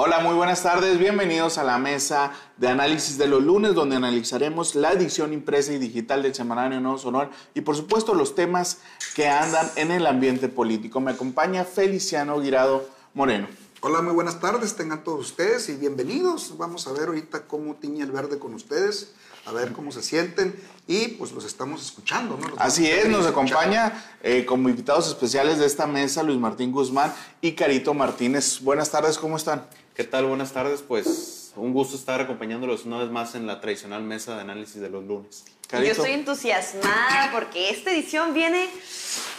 Hola, muy buenas tardes. Bienvenidos a la mesa de análisis de los lunes, donde analizaremos la edición impresa y digital del Semanario Nuevo Sonor y, por supuesto, los temas que andan en el ambiente político. Me acompaña Feliciano Guirado Moreno. Hola, muy buenas tardes. Tengan todos ustedes y bienvenidos. Vamos a ver ahorita cómo tiñe el verde con ustedes a ver cómo se sienten y pues los estamos escuchando. ¿no? Así es, nos acompaña eh, como invitados especiales de esta mesa Luis Martín Guzmán y Carito Martínez. Buenas tardes, ¿cómo están? ¿Qué tal? Buenas tardes, pues un gusto estar acompañándolos una vez más en la tradicional mesa de análisis de los lunes. Yo estoy entusiasmada porque esta edición viene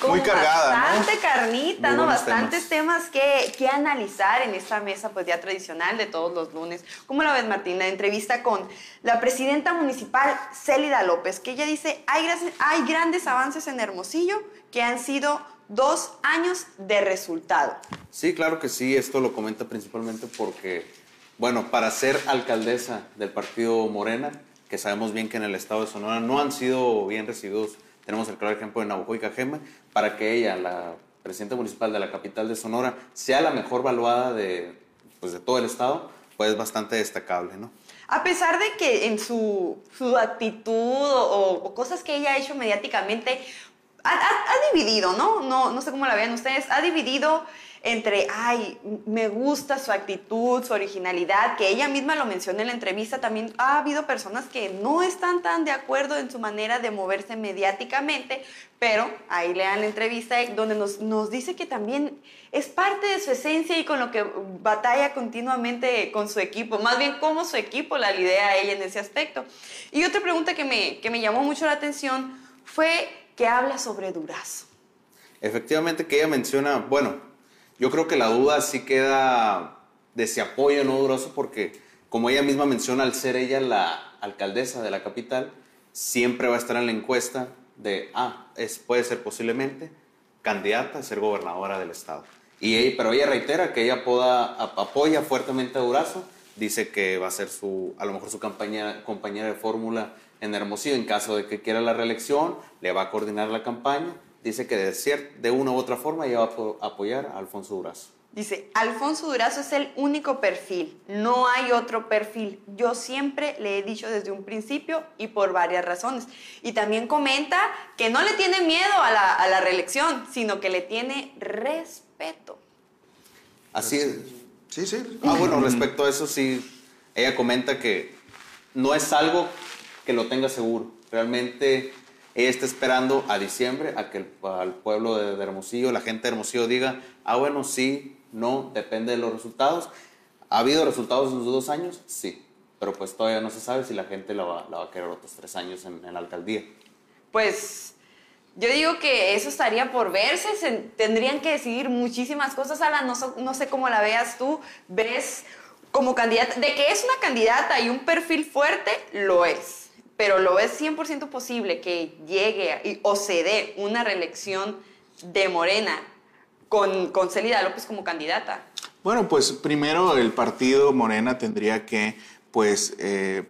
con Muy cargada, bastante carnita, ¿no? Bastantes temas, que, que, analizar en esta mesa pues ya tradicional de todos los lunes. ¿Cómo la ves, Martín? La entrevista con la presidenta municipal Célida López, que ella dice, hay, hay grandes avances en Hermosillo que han sido dos años de resultado. Sí, claro que sí, esto lo comenta principalmente porque, bueno, para ser alcaldesa del partido Morena, que sabemos bien que en el estado de Sonora no han sido bien recibidos. Tenemos el claro ejemplo de Navajo y Cajeme, para que ella, la presidenta municipal de la capital de Sonora, sea la mejor valuada de, pues, de todo el estado, pues es bastante destacable, ¿no? A pesar de que en su, su actitud o, cosas que ella ha hecho mediáticamente, ha, dividido, ¿no? ¿no? No sé cómo la vean ustedes, ha dividido entre, ay, me gusta su actitud, su originalidad, que ella misma lo mencionó en la entrevista, también ha habido personas que no están tan de acuerdo en su manera de moverse mediáticamente, pero ahí lean la entrevista donde nos, nos dice que también es parte de su esencia y con lo que batalla continuamente con su equipo, más bien cómo su equipo la lidera a ella en ese aspecto. Y otra pregunta que me, que me llamó mucho la atención fue que habla sobre Durazo. Efectivamente que ella menciona, bueno, yo creo que la duda sí queda de si apoyo no Durazo porque, como ella misma menciona, al ser ella la alcaldesa de la capital, siempre va a estar en la encuesta de, ah, es, puede ser posiblemente candidata a ser gobernadora del estado. Y pero ella reitera que ella apoya fuertemente a Durazo, dice que va a ser su, a lo mejor su compañera, compañera de fórmula en Hermosillo en caso de que quiera la reelección, le va a coordinar la campaña dice que de, de una u otra forma ella va a apoyar a Alfonso Durazo. Dice, Alfonso Durazo es el único perfil, no hay otro perfil. Yo siempre le he dicho desde un principio y por varias razones. Y también comenta que no le tiene miedo a la, a la reelección, sino que le tiene respeto. Así es. Sí, sí. Ah, bueno, respecto a eso, sí, ella comenta que no es algo que lo tenga seguro. Realmente ella está esperando a diciembre a que el, al pueblo de, Hermosillo, la gente de Hermosillo diga, ah, bueno, sí, no, depende de los resultados. ¿Ha habido resultados en los dos años? Sí, pero pues todavía no se sabe si la gente la va, la va a querer otros tres años en, la alcaldía. Pues yo digo que eso estaría por verse, tendrían que decidir muchísimas cosas. Ala, no, no sé cómo la veas tú, ves como candidata, de que es una candidata y un perfil fuerte, lo es pero lo es 100% posible que llegue o se dé una reelección de Morena con, con Celida López como candidata? Bueno, pues primero el partido Morena tendría que, pues, eh,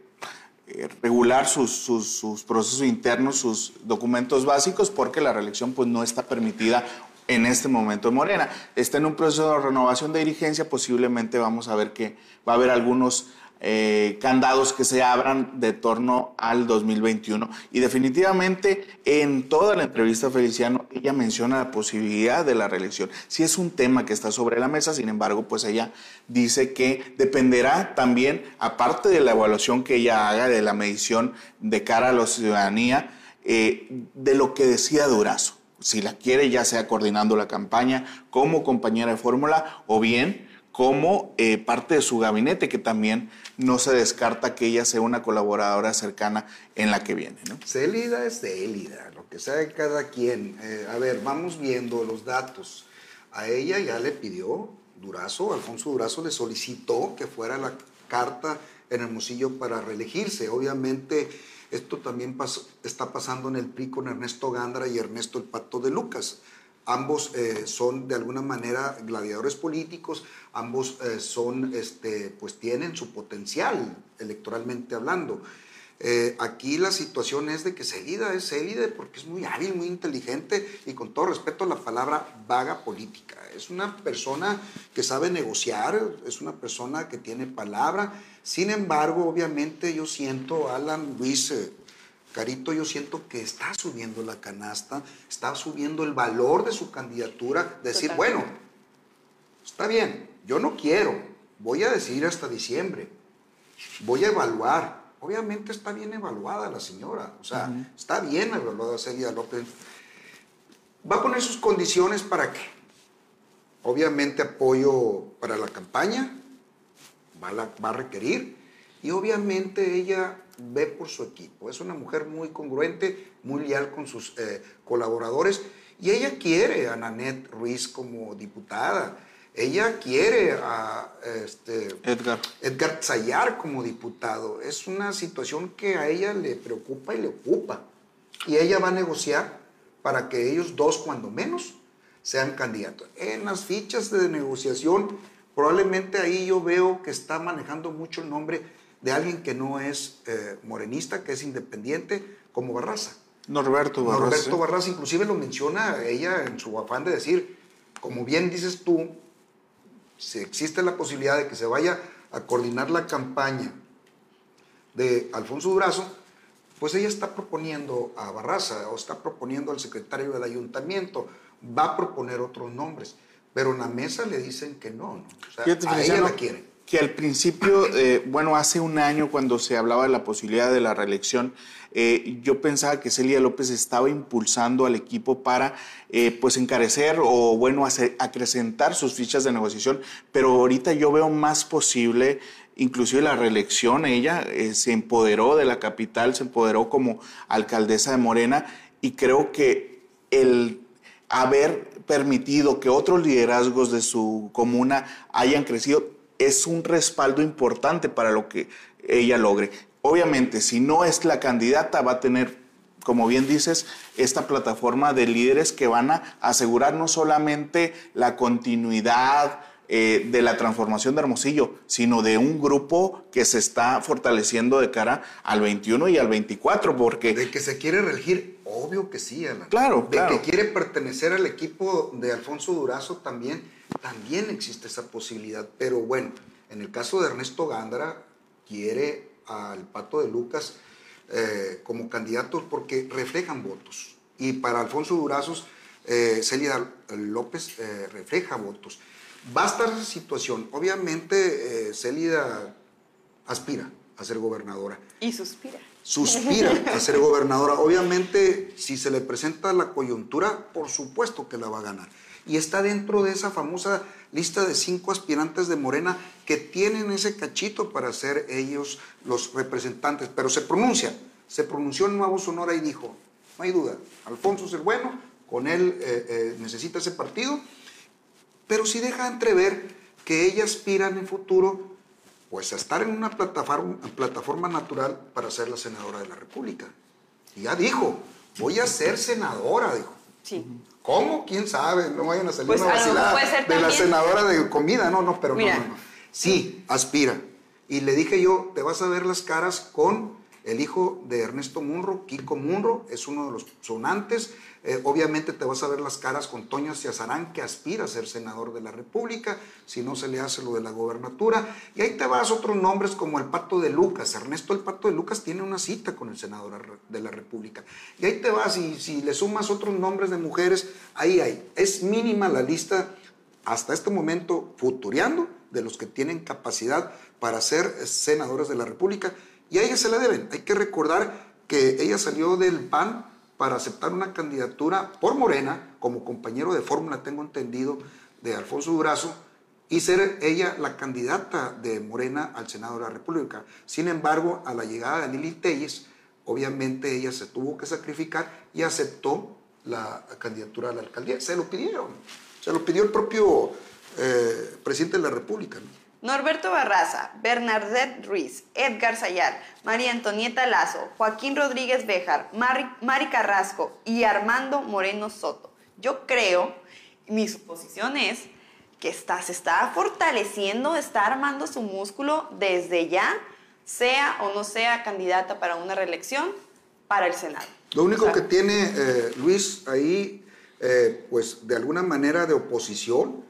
regular sus, sus, procesos internos, sus documentos básicos, porque la reelección pues no está permitida en este momento en Morena. Está en un proceso de renovación de dirigencia, posiblemente vamos a ver que va a haber algunos eh, candados que se abran de torno al 2021. Y definitivamente en toda la entrevista Feliciano, ella menciona la posibilidad de la reelección. Si es un tema que está sobre la mesa, sin embargo, pues ella dice que dependerá también, aparte de la evaluación que ella haga, de la medición de cara a la ciudadanía, eh, de lo que decida Durazo. Si la quiere, ya sea coordinando la campaña como compañera de fórmula o bien como eh, parte de su gabinete, que también no se descarta que ella sea una colaboradora cercana en la que viene. ¿no? Célida es célida, lo que sea cada quien. Eh, a ver, vamos viendo los datos. A ella ya le pidió Durazo, Alfonso Durazo le solicitó que fuera la carta en Hermosillo para reelegirse. Obviamente esto también está pasando en el PRI con Ernesto Gandra y Ernesto el Pato de Lucas. Ambos eh, son de alguna manera gladiadores políticos, ambos eh, son, este, pues tienen su potencial electoralmente hablando. Eh, aquí la situación es de que Célida es Célida porque es muy hábil, muy inteligente y con todo respeto la palabra vaga política. Es una persona que sabe negociar, es una persona que tiene palabra. Sin embargo, obviamente yo siento, Alan Luis, Carito, yo siento que está subiendo la canasta, está subiendo el valor de su candidatura, decir, bueno, está bien, yo no quiero, voy a decidir hasta diciembre, voy a evaluar. Obviamente está bien evaluada la señora, o sea, está bien evaluada Celia López. Va a poner sus condiciones para qué? Obviamente apoyo para la campaña, va a, va a requerir, y obviamente ella ve por su equipo. Es una mujer muy congruente, muy leal con sus eh, colaboradores, y ella quiere a Nanette Ruiz como diputada. Ella quiere a este, Edgar. Edgar Zayar como diputado. Es una situación que a ella le preocupa y le ocupa. Y ella va a negociar para que ellos dos, cuando menos, sean candidatos. En las fichas de negociación, probablemente ahí yo veo que está manejando mucho el nombre de alguien que no es eh, morenista, que es independiente, como Barraza. Norberto Barraza. Norberto Barraza inclusive lo menciona ella en su afán de decir, como bien dices tú, si existe la posibilidad de que se vaya a coordinar la campaña de Alfonso Durazo, pues ella está proponiendo a Barraza o está proponiendo al secretario del ayuntamiento, va a proponer otros nombres, pero en la mesa le dicen que no, ¿no? O sea, a ella la quieren. Que al principio, eh, bueno, hace un año cuando se hablaba de la posibilidad de la reelección, eh, yo pensaba que Celia López estaba impulsando al equipo para, eh, pues, encarecer o, bueno, acrecentar sus fichas de negociación, pero ahorita yo veo más posible inclusive la reelección, ella se empoderó de la capital, se empoderó como alcaldesa de Morena y creo que el haber permitido que otros liderazgos de su comuna hayan crecido es un respaldo importante para lo que ella logre. Obviamente, si no es la candidata, va a tener, como bien dices, esta plataforma de líderes que van a asegurar no solamente la continuidad, eh, de la transformación de Hermosillo, sino de un grupo que se está fortaleciendo de cara al 21 y al 24, porque De que se quiere reelegir, obvio que sí, Alan. Claro, De claro. que quiere pertenecer al equipo de Alfonso Durazo también, también existe esa posibilidad. Pero bueno, en el caso de Ernesto Gándara, quiere al Pato de Lucas eh, como candidato porque reflejan votos. Y para Alfonso Durazos, eh, Celia López eh, refleja votos. Va a estar esa situación. Obviamente, eh, Celia aspira a ser gobernadora Y suspira. suspira a ser gobernadora. Obviamente, si se le presenta la coyuntura, por supuesto que la va a ganar. Y está dentro de esa famosa lista de cinco aspirantes de Morena que tienen ese cachito para ser ellos los representantes. Pero se pronuncia, se pronunció en Nuevo Sonora y dijo, no hay duda, Alfonso es el bueno, con él eh, eh, necesita ese partido, pero sí deja entrever que ella aspira en el futuro pues a estar en una plataforma, plataforma natural para ser la senadora de la República. Y ya dijo, voy a ser senadora, dijo. Sí. ¿Cómo? ¿Quién sabe? No vayan a salir Pues, una vacilada ser de la senadora de comida. No, no, pero no, Mira. no, no. Sí, aspira. Y le dije yo, te vas a ver las caras con el hijo de Ernesto Munro, Kiko Munro, es uno de los sonantes. Eh, obviamente te vas a ver las caras con Toño Ciazarán, que aspira a ser senador de la República, si no se le hace lo de la gobernatura. Y ahí te vas otros nombres como el Pato de Lucas. Ernesto el Pato de Lucas tiene una cita con el senador de la República. Y ahí te vas, y si le sumas otros nombres de mujeres, ahí hay. Es mínima la lista hasta este momento futureando de los que tienen capacidad para ser senadores de la República y a ella se la deben. Hay que recordar que ella salió del PAN para aceptar una candidatura por Morena como compañero de fórmula, tengo entendido, de Alfonso Durazo y ser ella la candidata de Morena al Senado de la República. Sin embargo, a la llegada de Lili Telles, obviamente ella se tuvo que sacrificar y aceptó la candidatura a la alcaldía. Se lo pidieron, se lo pidió el propio eh, presidente de la República. ¿no? Norberto Barraza, Bernadette Ruiz, Edgar Sayar, María Antonieta Lazo, Joaquín Rodríguez Béjar, Mari, Mari Carrasco y Armando Moreno Soto. Yo creo, mi suposición es que está, se está fortaleciendo, está armando su músculo desde ya. sea o no sea candidata para una reelección para el Senado. Lo único O sea, que tiene eh, Luis ahí, eh, pues de alguna manera de oposición,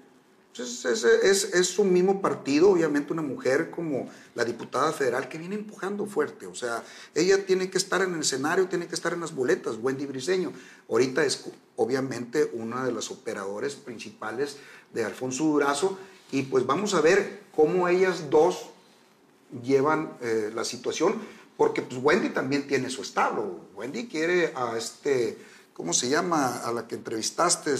es, es, es- su mismo partido, obviamente una mujer como la diputada federal que viene empujando fuerte. O sea, ella tiene que estar en el escenario, tiene que estar en las boletas, Wendy Briseño. Ahorita es obviamente una de las operadores principales de Alfonso Durazo y pues vamos a ver cómo ellas dos llevan eh, la situación, porque pues Wendy también tiene su establo. Wendy quiere a este, ¿cómo se llama? A la que entrevistaste, eh,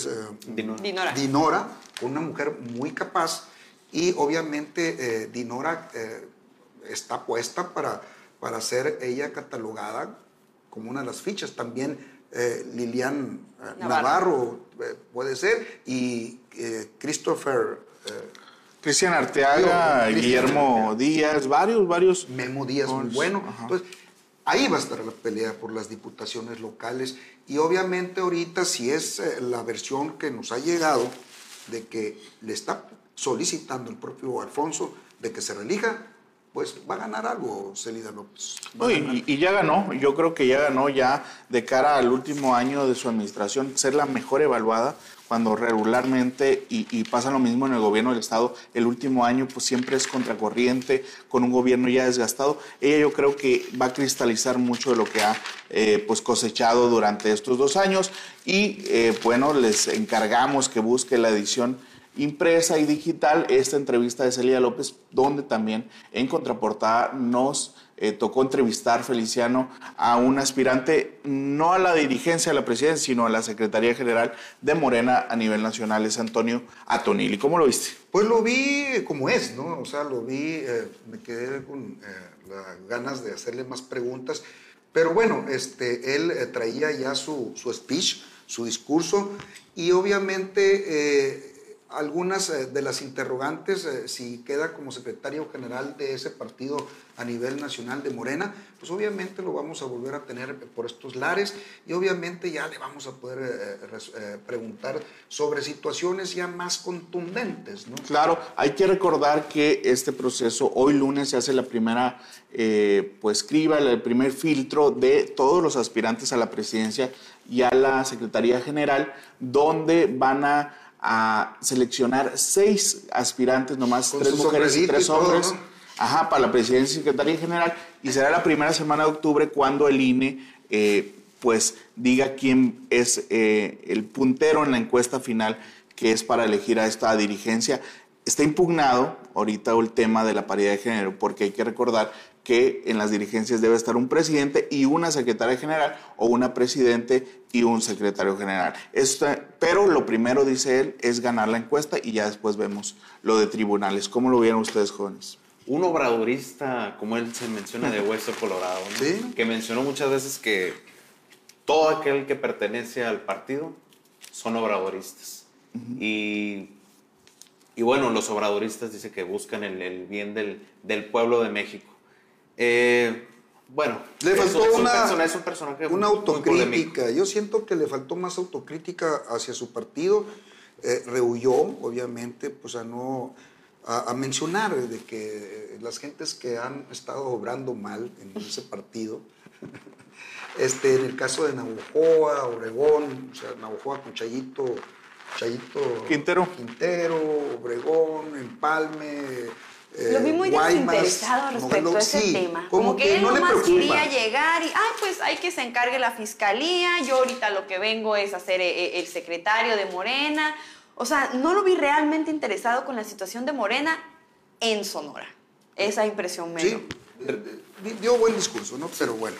Dinora. Dinora. Dinora, una mujer muy capaz y obviamente eh, Dinora eh, está puesta para, para ser ella catalogada como una de las fichas. También eh, Lilian eh, Navarro. Navarro, eh, puede ser y eh, Christopher eh, Cristian Arteaga, Guillermo. Díaz, varios, varios. Memo Díaz muy bueno. ajá. Entonces, ahí va a estar la pelea por las diputaciones locales. Y obviamente ahorita, si es eh, la versión que nos ha llegado de que le está solicitando el propio Alfonso de que se relija, pues va a ganar algo Celida López. No, y, y ya ganó, yo creo que ya ganó ya de cara al último año de su administración, ser la mejor evaluada cuando regularmente, y, pasa lo mismo en el gobierno del Estado, el último año pues siempre es contracorriente, con un gobierno ya desgastado. Ella yo creo que va a cristalizar mucho de lo que ha eh, pues cosechado durante estos dos años y eh, bueno, les encargamos que busque la edición impresa y digital esta entrevista de Celia López, donde también en contraportada nos eh, tocó entrevistar, Feliciano, a un aspirante no a la dirigencia de la presidencia, sino a la Secretaría General de Morena a nivel nacional, es Antonio Atonili. ¿Cómo lo viste? Pues lo vi como es, ¿no? O sea, lo vi, eh, me quedé con eh, ganas de hacerle más preguntas. Pero bueno, este, él traía ya su, su speech, su discurso, y obviamente algunas eh, de las interrogantes, eh, si queda como secretario general de ese partido a nivel nacional de Morena, pues obviamente lo vamos a volver a tener por estos lares y obviamente ya le vamos a poder eh, preguntar sobre situaciones ya más contundentes, ¿no? Claro, hay que recordar que este proceso, hoy lunes se hace la primera, eh, pues criba, el primer filtro de todos los aspirantes a la presidencia y a la Secretaría General, donde van a, a seleccionar seis aspirantes, nomás Con tres mujeres y tres y todo, hombres. ¿no? Ajá, para la presidencia y secretaría general. Y será la primera semana de octubre cuando el INE, eh, pues, diga quién es eh, el puntero en la encuesta final que es para elegir a esta dirigencia. Está impugnado ahorita el tema de la paridad de género, porque hay que recordar que en las dirigencias debe estar un presidente y una secretaria general, o una presidente y un secretario general. Pero lo primero, dice él, es ganar la encuesta y ya después vemos lo de tribunales. ¿Cómo lo vieron ustedes, jóvenes? Un obradorista, como él se menciona, de Hueso Colorado, ¿no? Sí. que mencionó muchas veces que todo aquel que pertenece al partido son obradoristas. y, y bueno, los obradoristas dice que buscan el, el bien del, del pueblo de México. Eh, bueno, Le es- faltó es un una, persona- es un personaje una autocrítica. Yo siento que le faltó más autocrítica hacia su partido. Eh, rehuyó, obviamente, pues a no a, a mencionar de que eh, las gentes que han estado obrando mal en ese partido, este, en el caso de Navajoa, Obregón, o sea, Navajoa con Chayito, Chayito Quintero. Quintero, Obregón, Empalme. Eh, Lo vi muy Guaymas, desinteresado respecto a ese sí, tema. Como, que, él no le nomás quería llegar y, ay, pues hay que se encargue la fiscalía, yo ahorita lo que vengo es a ser eh, eh, el secretario de Morena. O sea, no lo vi realmente interesado con la situación de Morena en Sonora. Esa impresión me Sí, dio. eh, eh, dio buen discurso, ¿no? Pero bueno.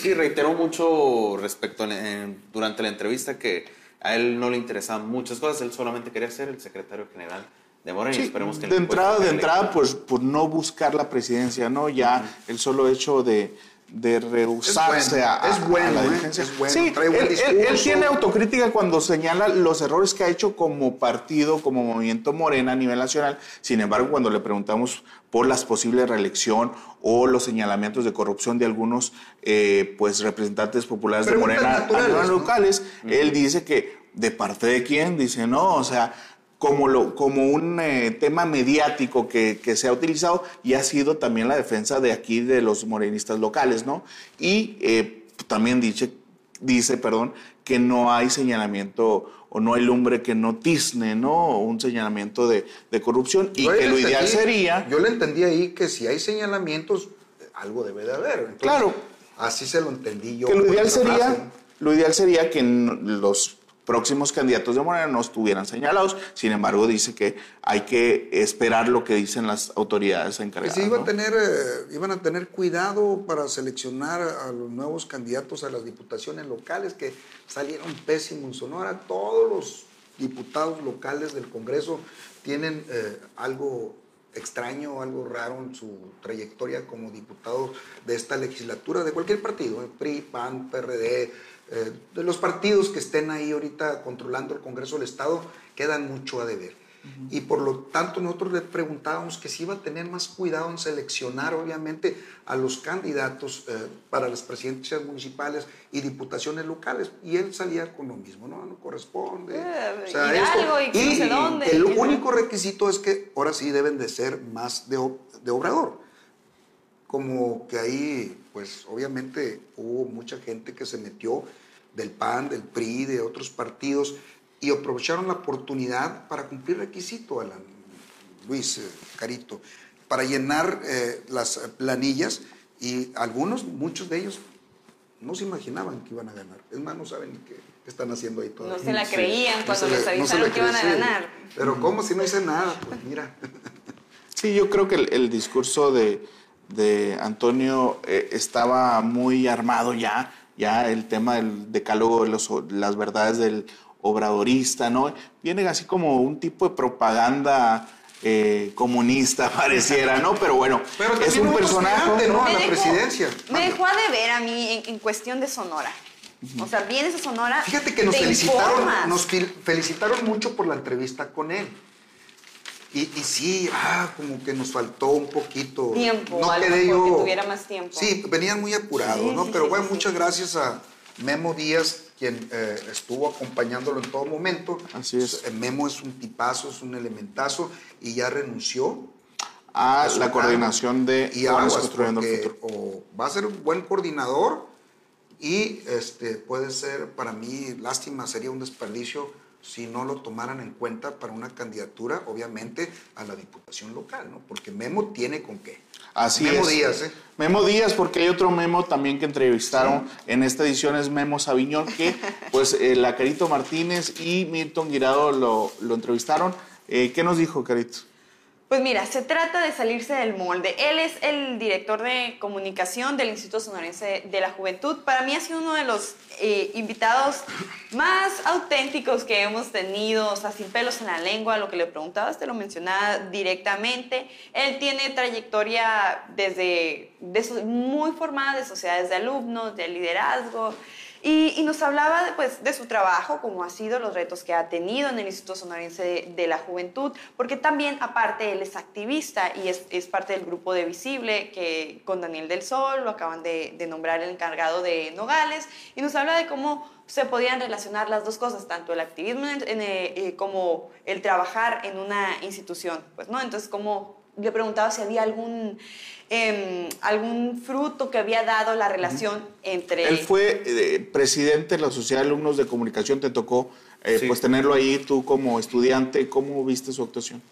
Sí, reiteró mucho respecto en- en- durante la entrevista que a él no le interesaban muchas cosas, él solamente quería ser el secretario general de Morena y esperemos que de entrada, de entrada, pues por no buscar la presidencia, ¿no? Ya el solo hecho de, de rehusarse bueno, a, es bueno, a la ¿eh? dirigencia. Es bueno, sí, trae buen él, él- él discurso. tiene autocrítica cuando señala los errores que ha hecho como partido, como movimiento Morena a nivel nacional. Sin embargo, cuando le preguntamos por las posibles reelección o los señalamientos de corrupción de algunos eh, pues representantes populares de Morena a ¿no? locales, él dice que de parte de quién, dice no, o sea, como, lo, como un eh, tema mediático que, que, se ha utilizado y ha sido también la defensa de aquí de los morenistas locales, ¿no? Y eh, también dice, dice, perdón, que no hay señalamiento o no hay lumbre que no tizne, ¿no? Un señalamiento de, de corrupción y que lo ideal sería... Yo le entendí ahí que si hay señalamientos, algo debe de haber. Entonces, claro. Así se lo entendí yo. Que lo ideal sería, lo ideal sería que los próximos candidatos de Morena no estuvieran señalados. Sin embargo, dice que hay que esperar lo que dicen las autoridades encargadas. Que iba a tener, eh, iban a tener cuidado para seleccionar a los nuevos candidatos a las diputaciones locales que salieron pésimos en Sonora. Todos los diputados locales del Congreso tienen eh, algo extraño, algo raro en su trayectoria como diputado de esta legislatura, de cualquier partido, PRI, PAN, PRD, eh, de los partidos que estén ahí ahorita controlando el Congreso del Estado, quedan mucho a deber. Y por lo tanto nosotros le preguntábamos que si iba a tener más cuidado en seleccionar obviamente a los candidatos eh, para las presidencias municipales y diputaciones locales. Y él salía con lo mismo, no, no corresponde. Eh, o sea, y, y, no sé dónde, el único requisito es que ahora sí deben de ser más de, de obrador. Como que ahí, pues obviamente hubo mucha gente que se metió del PAN, del PRI, de otros partidos, y aprovecharon la oportunidad para cumplir requisito, Alan, Luis, eh, Carito, para llenar eh, las planillas y algunos, muchos de ellos, no se imaginaban que iban a ganar. Es más, no saben qué, están haciendo ahí todavía. No se la creían cuando les avisaron que iban a ganar. Pero ¿cómo si no hice nada? Pues mira. Sí, yo creo que el, discurso de, de Antonio eh, estaba muy armado ya ya el tema del decálogo, los, las verdades del obradorista, ¿no? Viene así como un tipo de propaganda eh, comunista, pareciera, ¿no? Pero bueno, es un personaje. ¿no? A la presidencia. Me dejó a deber a mí en, cuestión de Sonora. O sea, vienes a Sonora. Fíjate que nos felicitaron, nos felicitaron mucho por la entrevista con él. Y, y, sí, ah, como que nos faltó un poquito. Tiempo, no quedé yo. Que tuviera más tiempo. Sí, venían muy apurados, ¿no? Pero bueno, muchas gracias a Memo Díaz, quien eh, estuvo acompañándolo en todo momento. Así es. Pues, Memo es un tipazo, es un elementazo y ya renunció. A, la coordinación de y aguas, construyendo el futuro. O va a ser un buen coordinador y este, puede ser, para mí, lástima, sería un desperdicio si no lo tomaran en cuenta para una candidatura, obviamente, a la diputación local, ¿no? Porque Memo tiene con qué. Así Memo Díaz, ¿eh? Memo Díaz, porque hay otro Memo también que entrevistaron en esta edición, es Memo Sabiñón, que pues eh, la Carito Martínez y Milton Guirado lo, lo entrevistaron. Eh, ¿Qué nos dijo, Carito? Pues mira, se trata de salirse del molde. Él es el director de comunicación del Instituto Sonorense de la Juventud. Para mí ha sido uno de los eh, invitados más auténticos que hemos tenido, o sea, sin pelos en la lengua, lo que le preguntabas te lo mencionaba directamente. Él tiene trayectoria desde muy formada de sociedades de alumnos, de liderazgo. Y, nos hablaba de, pues, de su trabajo, cómo ha sido, los retos que ha tenido en el Instituto Sonorense de, la Juventud, porque también, aparte, él es activista y es, es, parte del grupo de Visible, que con Daniel del Sol lo acaban de, de nombrar el encargado de Nogales, y nos habla de cómo se podían relacionar las dos cosas, tanto el activismo en, eh, eh, como el trabajar en una institución, pues, ¿no? Entonces, como le preguntaba si había algún Em, algún fruto que había dado la relación entre... Él fue eh, presidente de la Sociedad de Alumnos de Comunicación, te tocó eh, pues tenerlo ahí tú como estudiante, ¿cómo viste su actuación?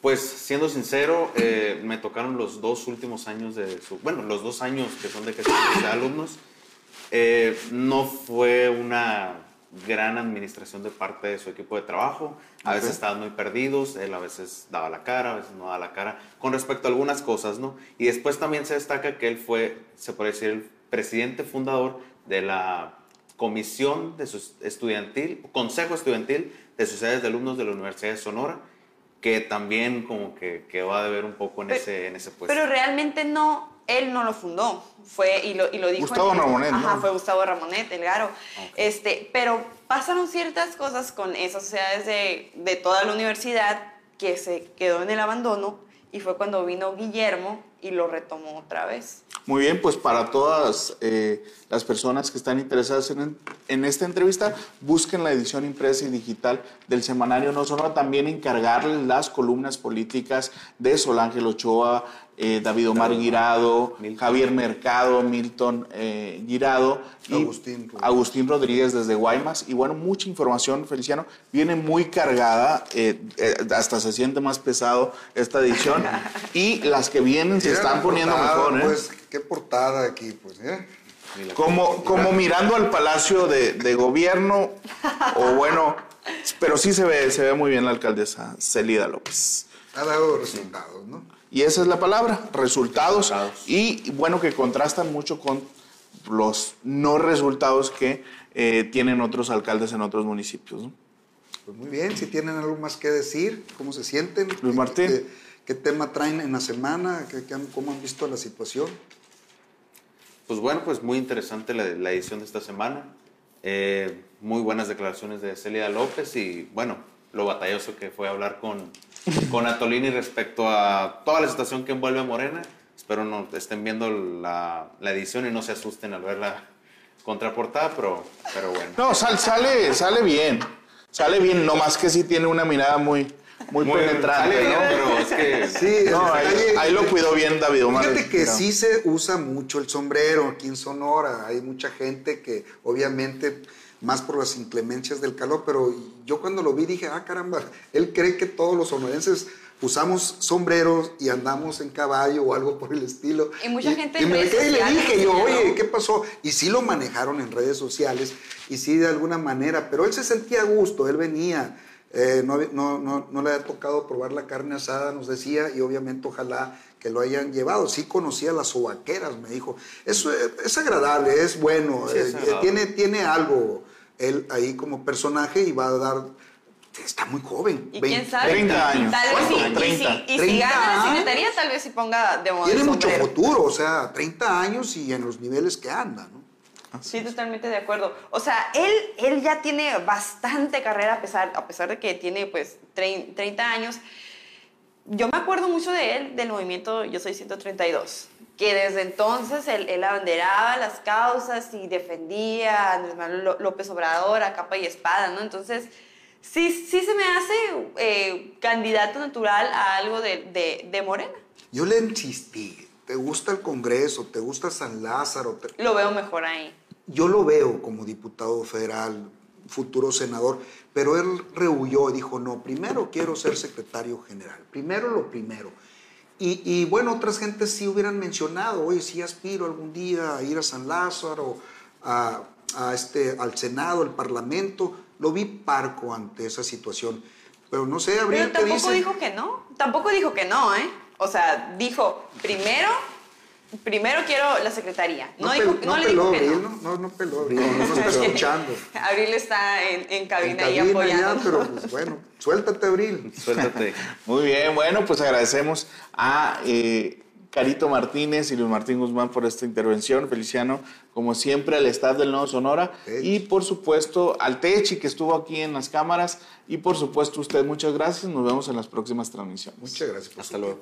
Pues siendo sincero, eh, me tocaron los dos últimos años de su, bueno, los dos años que son de que de alumnos. no fue una gran administración de parte de su equipo de trabajo. A veces estaban muy perdidos, él a veces daba la cara, a veces no daba la cara, con respecto a algunas cosas, ¿no? Y después también se destaca que él fue, se puede decir, el presidente fundador de la comisión de sus estudiantil, consejo estudiantil de sociedades de alumnos de la Universidad de Sonora, que también como que, que va a deber un poco en, ese, en ese puesto. Pero realmente no, él no lo fundó, fue y lo, y lo dijo. Gustavo Ramonet. Ajá, fue Gustavo Ramonet, el Garo. Este, pero pasaron ciertas cosas con esas sociedades de, de, toda la universidad que se quedó en el abandono y fue cuando vino Guillermo y lo retomó otra vez. Muy bien, pues para todas eh, las personas que están interesadas en, en, esta entrevista, busquen la edición impresa y digital del semanario No Sonora. También encargarles las columnas políticas de Sol Ángel Ochoa, eh, David Omar Guirado, Javier Mercado, Milton eh, Guirado y Agustín, Agustín, Rodríguez desde Guaymas. Y bueno, mucha información, Feliciano. Viene muy cargada, eh, hasta se siente más pesado esta edición. y las que vienen se están poniendo mejor. Pues, qué portada aquí, pues, Como, como mirando al Palacio de, de Gobierno, o bueno, pero sí se ve, se ve muy bien la alcaldesa Celida López. Ha dado resultados, ¿no? Y esa es la palabra, resultados. Y bueno, que contrastan mucho con los no resultados que eh, tienen otros alcaldes en otros municipios. Pues muy bien, si tienen algo más que decir, cómo se sienten. Luis Martín. ¿Qué, tema traen en la semana? ¿Qué, cómo han visto la situación? Pues bueno, pues muy interesante la, edición de esta semana. Eh, muy buenas declaraciones de Celia López y bueno, lo batalloso que fue hablar con con Atolini respecto a toda la situación que envuelve a Morena. Espero no estén viendo la, la edición y no se asusten al ver la contraportada, pero, pero bueno. No, sale, sale bien. Sale bien, no más que sí tiene una mirada muy, muy, penetrante, ¿no? Pero es que... Sí, ahí, lo cuidó bien David Omar. Fíjate que sí se usa mucho el sombrero aquí en Sonora. Hay mucha gente que obviamente más por las inclemencias del calor, pero yo cuando lo vi dije, ah, caramba, él cree que todos los sonorenses usamos sombreros y andamos en caballo o algo por el estilo. Y mucha gente y me quedé y le dije yo, oye, ¿qué pasó? Y sí lo manejaron en redes sociales y sí de alguna manera, pero él se sentía a gusto, él venía, eh, no, no, no, no, le había tocado probar la carne asada, nos decía, y obviamente ojalá que lo hayan llevado. Sí conocía las sobaqueras, me dijo. Eso es, agradable, es bueno, eh, tiene, tiene algo él ahí como personaje y va a dar está muy joven. ¿Y quién sabe? 30 años. Tal vez sí, 30. Y, si, gana la secretaría, tal vez si ponga de moda Tiene mucho futuro, o sea, 30 años y en los niveles que anda, ¿no? Sí, totalmente de acuerdo. O sea, él, él ya tiene bastante carrera a pesar, a pesar de que tiene pues 30 años. Yo me acuerdo mucho de él, del movimiento Yo Soy 132 que desde entonces él, él, abanderaba las causas y defendía a Andrés Manuel López Obrador a capa y espada, ¿no? Entonces, sí, sí se me hace eh, candidato natural a algo de, de, Morena. Yo le insistí, ¿te gusta el Congreso? ¿Te gusta San Lázaro? Lo veo mejor ahí. Yo lo veo como diputado federal, futuro senador, pero él rehuyó y dijo, no, primero quiero ser secretario general, primero lo primero. Y, bueno, otras gentes sí hubieran mencionado, oye, sí aspiro algún día a ir a San Lázaro, a, a este, al Senado, al Parlamento. Lo vi parco ante esa situación. Pero no sé, Abril, Pero tampoco dijo que no. Tampoco dijo que no, ¿eh? O sea, dijo, primero Primero quiero la secretaría. No, dijo, no, le dijo que no. No, no peló, Abril, no, no está escuchando. Abril está en, en cabina, y apoyando. Ya, pero pues bueno, suéltate, Abril. Suéltate. Muy bien, bueno, pues agradecemos a eh, Carito Martínez y Luis Martín Guzmán por esta intervención. Feliciano, como siempre, al staff del Nuevo Sonora. Y por supuesto al Techi que estuvo aquí en las cámaras. Y por supuesto usted, muchas gracias. Nos vemos en las próximas transmisiones. Muchas gracias. Hasta luego.